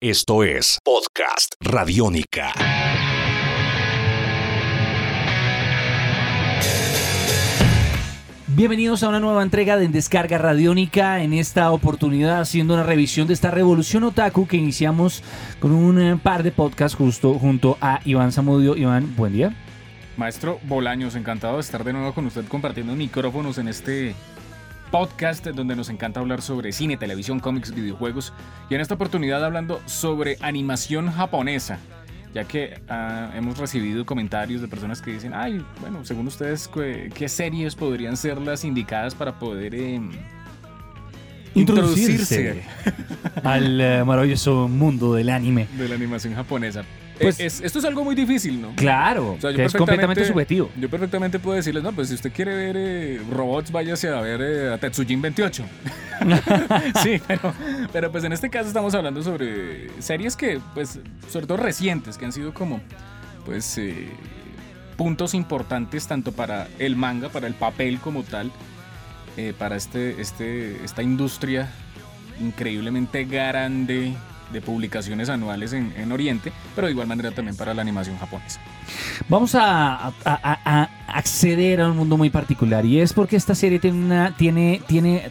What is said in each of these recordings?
Esto es Podcast Radiónica. Bienvenidos a una nueva entrega de Descarga Radiónica. En esta oportunidad, haciendo una revisión de esta revolución otaku que iniciamos con un eh, par de podcasts justo junto a Iván Zamudio. Iván, buen día. Maestro Bolaños, encantado de estar de nuevo con usted compartiendo micrófonos en este podcast donde nos encanta hablar sobre cine, televisión, cómics, videojuegos y en esta oportunidad hablando sobre animación japonesa, ya que ah, hemos recibido comentarios de personas que dicen, ay, bueno, según ustedes, ¿qué, qué series podrían ser las indicadas para poder em, Introducirse al eh, maravilloso mundo del anime. de la animación japonesa? Pues- Eh, es- esto es algo muy difícil, ¿no? Claro, O sea, yo que es completamente subjetivo. Yo perfectamente puedo decirles, no, pues si usted quiere ver eh, robots, váyase a ver eh, a Tetsujin 28. sí, pero, pero pues en este caso estamos hablando sobre series que, pues, sobre todo recientes, que han sido como, pues, eh, puntos importantes tanto para el manga, para el papel como tal, para este, este, esta industria increíblemente grande de publicaciones anuales en, en Oriente, pero de igual manera también para la animación japonesa. Vamos a, a- a- a acceder a un mundo muy particular y es porque esta serie tiene una, tiene, tiene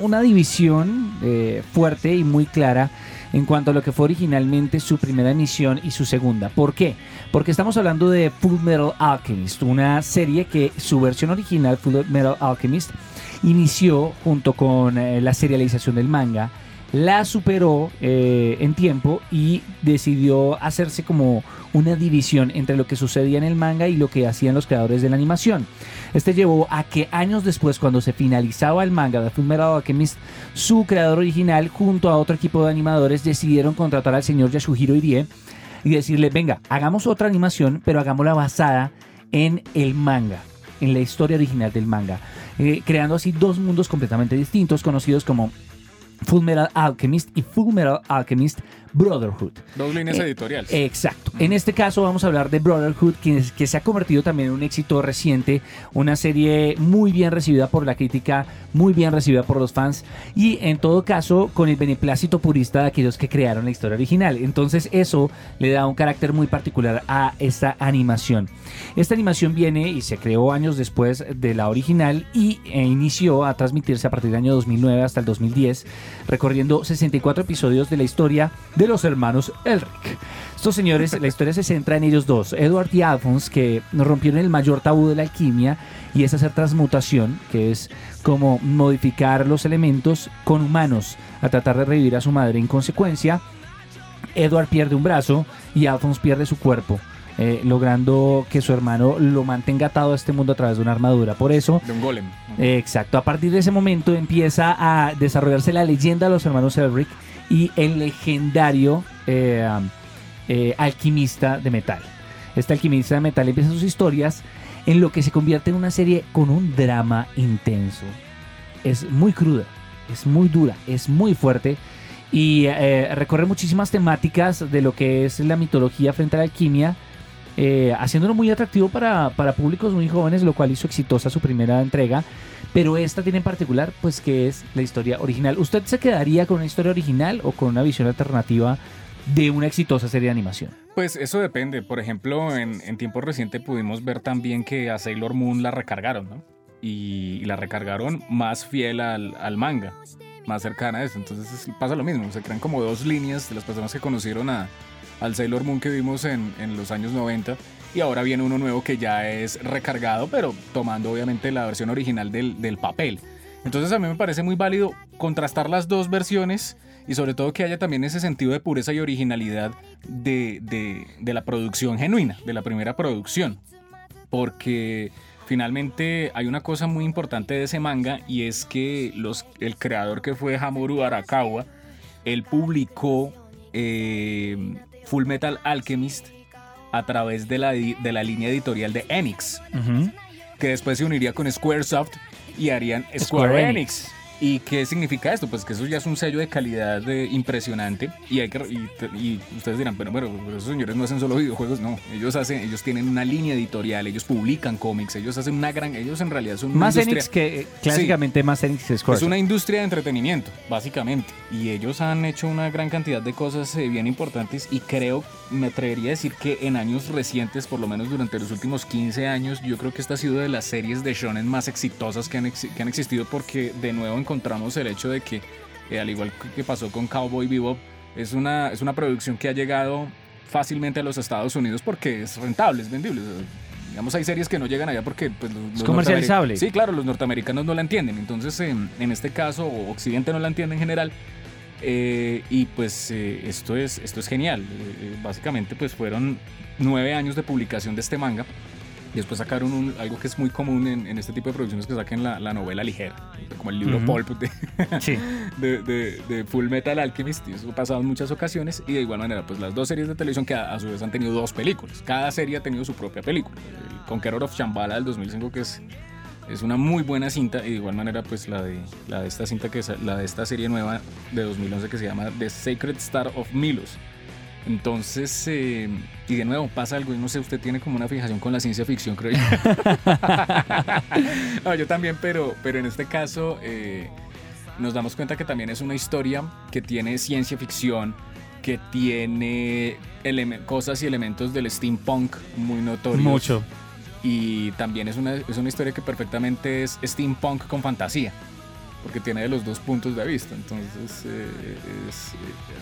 una división eh, fuerte y muy clara en cuanto a lo que fue originalmente su primera emisión y su segunda. ¿Por qué? Porque estamos hablando de Full Metal Alchemist, una serie que su versión original, Full Metal Alchemist, inició junto con eh, la serialización del manga, la superó eh, en tiempo y decidió hacerse como una división entre lo que sucedía en el manga y lo que hacían los creadores de la animación. Este llevó a que años después, cuando se finalizaba el manga de Fullmetal Alchemist, su creador original, junto a otro equipo de animadores, decidieron contratar al señor Yasuhiro Irie y decirle, venga, hagamos otra animación, pero hagámosla basada en el manga, en la historia original del manga, eh, creando así dos mundos completamente distintos, conocidos como Full Metal Alchemist y Full Metal Alchemist Brotherhood. Dos líneas Eh, editoriales. Exacto. En este caso vamos a hablar de Brotherhood, que, se ha convertido también en un éxito reciente, una serie muy bien recibida por la crítica, muy bien recibida por los fans y en todo caso con el beneplácito purista de aquellos que crearon la historia original. Entonces eso le da un carácter muy particular a esta animación. Esta animación viene y se creó años después de la original y eh, inició a transmitirse a partir del año 2009 hasta el 2010, recorriendo 64 episodios de la historia de los hermanos Elric. Estos señores, la historia se centra en ellos dos, Edward y Alphonse, que rompieron el mayor tabú de la alquimia y es hacer transmutación, que es como modificar los elementos con humanos a tratar de revivir a su madre. En consecuencia, Edward pierde un brazo y Alphonse pierde su cuerpo. eh, logrando que su hermano lo mantenga atado a este mundo a través de una armadura. Por eso, de un golem. eh, exacto, a partir de ese momento empieza a desarrollarse la leyenda de los hermanos Elric y el legendario eh, eh, alquimista de metal. Este alquimista de metal empieza sus historias en lo que se convierte en una serie con un drama intenso. Es muy cruda, es muy dura, es muy fuerte y eh, recorre muchísimas temáticas de lo que es la mitología frente a la alquimia, eh, haciéndolo muy atractivo para, para públicos muy jóvenes, lo cual hizo exitosa su primera entrega. Pero esta tiene en particular, pues que es la historia original. ¿Usted se quedaría con una historia original o con una visión alternativa de una exitosa serie de animación? Pues eso depende. Por ejemplo, en, en tiempo reciente pudimos ver también que a Sailor Moon la recargaron, ¿no? Y, la recargaron más fiel al manga, más cercana a eso. Entonces es- pasa lo mismo. Se crean como dos líneas de las personas que conocieron a, al Sailor Moon que vimos en, en los años 90. Y ahora viene uno nuevo que ya es recargado, pero tomando obviamente la versión original del, del papel. Entonces a mí me parece muy válido contrastar las dos versiones y sobre todo que haya también ese sentido de pureza y originalidad de, de- de la producción genuina, de la primera producción. Porque finalmente hay una cosa muy importante de ese manga y es que los, el creador que fue Hamoru Arakawa, él publicó eh, Full Metal Alchemist a través de la, de la línea editorial de Enix, que después se uniría con Squaresoft y harían Square, Square Enix. ¿Y qué significa esto? Pues que eso ya es un sello de calidad eh, impresionante. Y, hay que, y, y ustedes dirán, pero bueno, esos señores no hacen solo videojuegos, no, ellos hacen, ellos tienen una línea editorial, ellos publican cómics, ellos hacen una gran, ellos en realidad son una Más industria, Enix que clásicamente más Enix es es una industria de entretenimiento, básicamente, y ellos han hecho una gran cantidad de cosas eh, bien importantes. Y creo, me atrevería a decir que en años recientes, por lo menos durante los últimos 15 años, yo creo que esta ha sido de las series de shonen más exitosas que han, ex- que han existido porque de nuevo encontramos el hecho de que, eh, al igual que pasó con Cowboy Bebop, es una, es una producción que ha llegado fácilmente a los Estados Unidos porque es rentable, es vendible. O sea, Digamos, hay series que no llegan allá porque pues, los, los comercializable. Sí, claro, los norteamericanos no la entienden. Entonces, en, en este caso, Occidente no la entiende en general. Eh, y pues eh, esto, es, esto es genial. Eh, eh, básicamente, pues fueron nueve años de publicación de este manga. Y después sacaron un- algo que es muy común en, en este tipo de producciones que saquen la, la novela ligera, como el libro Ujú. pulp de, Sí. de, de- de Full Metal Alchemist. Y eso ha pasado en muchas ocasiones. Y de igual manera, pues las dos series de televisión que a, a su vez han tenido dos películas. Cada serie ha tenido su propia película. El Conqueror of Shambhala del 2005, que es, es una muy buena cinta. Y de igual manera, pues la de, la de esta cinta, que es la de esta serie nueva de 2011 que se llama The Sacred Star of Milos. Entonces, eh, y de nuevo pasa algo, y no sé, usted tiene como una fijación con la ciencia ficción, creo yo. No, yo también, pero, pero en este caso eh, nos damos cuenta que también es una historia que tiene ciencia ficción, que tiene cosas y elementos del steampunk muy notorios. Mucho. Y también es una, es una historia que perfectamente es steampunk con fantasía, porque tiene de los dos puntos de vista. Entonces, eh, es,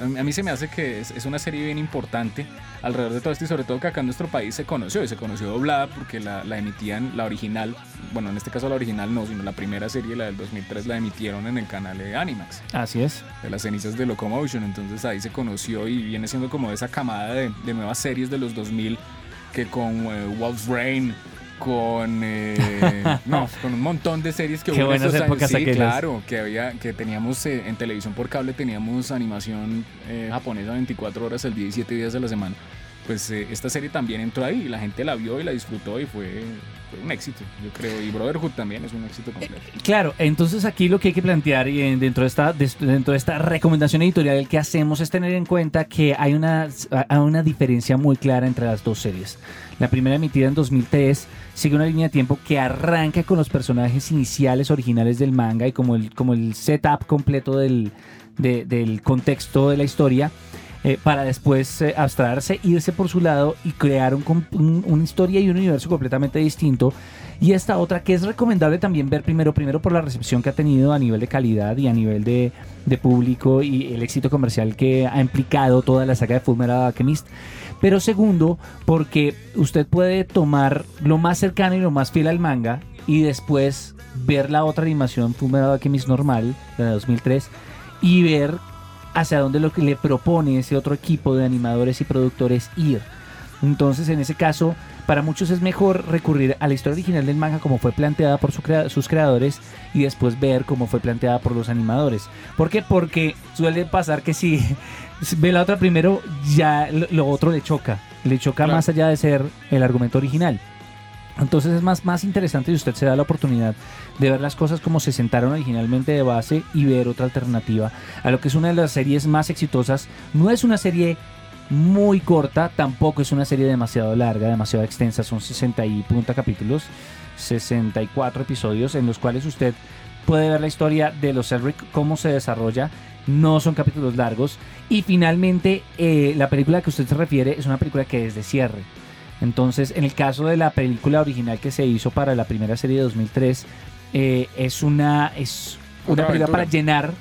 eh, a mí- se me hace que es, es una serie bien importante alrededor de todo esto y sobre todo que acá en nuestro país se conoció y se conoció doblada porque la, la emitían, la original, bueno, en este caso la original no, sino la primera serie, la del 2003, la emitieron en el canal de Animax Así es. de las cenizas de Locomotion. Entonces ahí se conoció y viene siendo como esa camada de, de nuevas series de los 2000 que con eh, Wolf's Rain, con eh, no, con un montón de series que Qué hubo en buenas esos años. épocas Sí, claro, que había que teníamos eh, en televisión por cable teníamos animación eh, japonesa 24 horas al día y 7 días a la semana. Pues eh, esta serie también entró ahí la gente la vio y la disfrutó y fue, fue un éxito, yo creo. Y Brotherhood también es un éxito completo. Claro, entonces aquí lo que hay que plantear y en- dentro de esta dentro de esta recomendación editorial que hacemos es tener en cuenta que hay una hay una diferencia muy clara entre las dos series. La primera emitida en 2003 sigue una línea de tiempo que arranca con los personajes iniciales originales del manga y como el como el setup completo del de- del contexto de la historia. Eh, para después eh, abstraerse, irse por su lado y crear un un- una historia y un universo completamente distinto y esta otra que es recomendable también ver primero, primero por la recepción que ha tenido a nivel de calidad y a nivel de, de público y el éxito comercial que ha implicado toda la saga de Fullmetal Alchemist. Pero segundo, porque usted puede tomar lo más cercano y lo más fiel al manga y después ver la otra animación Fullmetal Alchemist normal, la de 2003, y ver hacia dónde lo que le propone ese otro equipo de animadores y productores ir. Entonces, en ese caso, para muchos es mejor recurrir a la historia original del manga como fue planteada por su crea- sus creadores y después ver cómo fue planteada por los animadores. ¿Por qué? Porque suele pasar que si ve la otra primero, ya lo, otro le choca. Le choca Claro. más allá de ser el argumento original. Entonces es más, más interesante si usted se da la oportunidad de ver las cosas como se sentaron originalmente de base y ver otra alternativa a lo que es una de las series más exitosas. No es una serie muy corta, tampoco es una serie demasiado larga, demasiado extensa, son 60 y punta capítulos, 64 episodios en los cuales usted puede ver la historia de los Elric, cómo se desarrolla, no son capítulos largos y finalmente eh, la película que usted se refiere es una película que es de cierre. Entonces, en el caso de la película original que se hizo para la primera serie de 2003, eh, es una, es una película aventura. para llenar,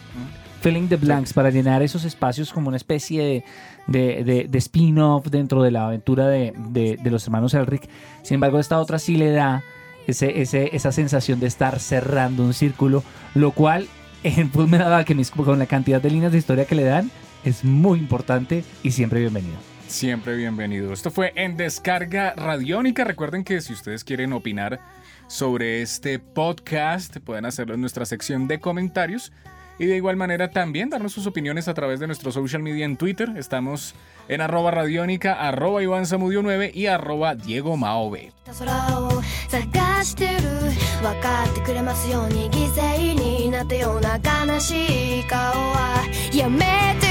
filling the blanks, para llenar esos espacios como una especie de, de, de- de spin-off dentro de la aventura de, de- los hermanos Elric. Sin embargo, esta otra sí le da ese, ese, esa sensación de estar cerrando un círculo, lo cual en Fullmetal Alchemist, con la cantidad de líneas de historia que le dan, es muy importante y siempre bienvenido. Siempre bienvenido. Esto fue en Descarga Radiónica. Recuerden que si ustedes quieren opinar sobre este podcast, pueden hacerlo en nuestra sección de comentarios. Y de igual manera también darnos sus opiniones a través de nuestro social media en Twitter. Estamos en arroba radiónica, arroba Iván Samudio 9 y arroba Diego Maove.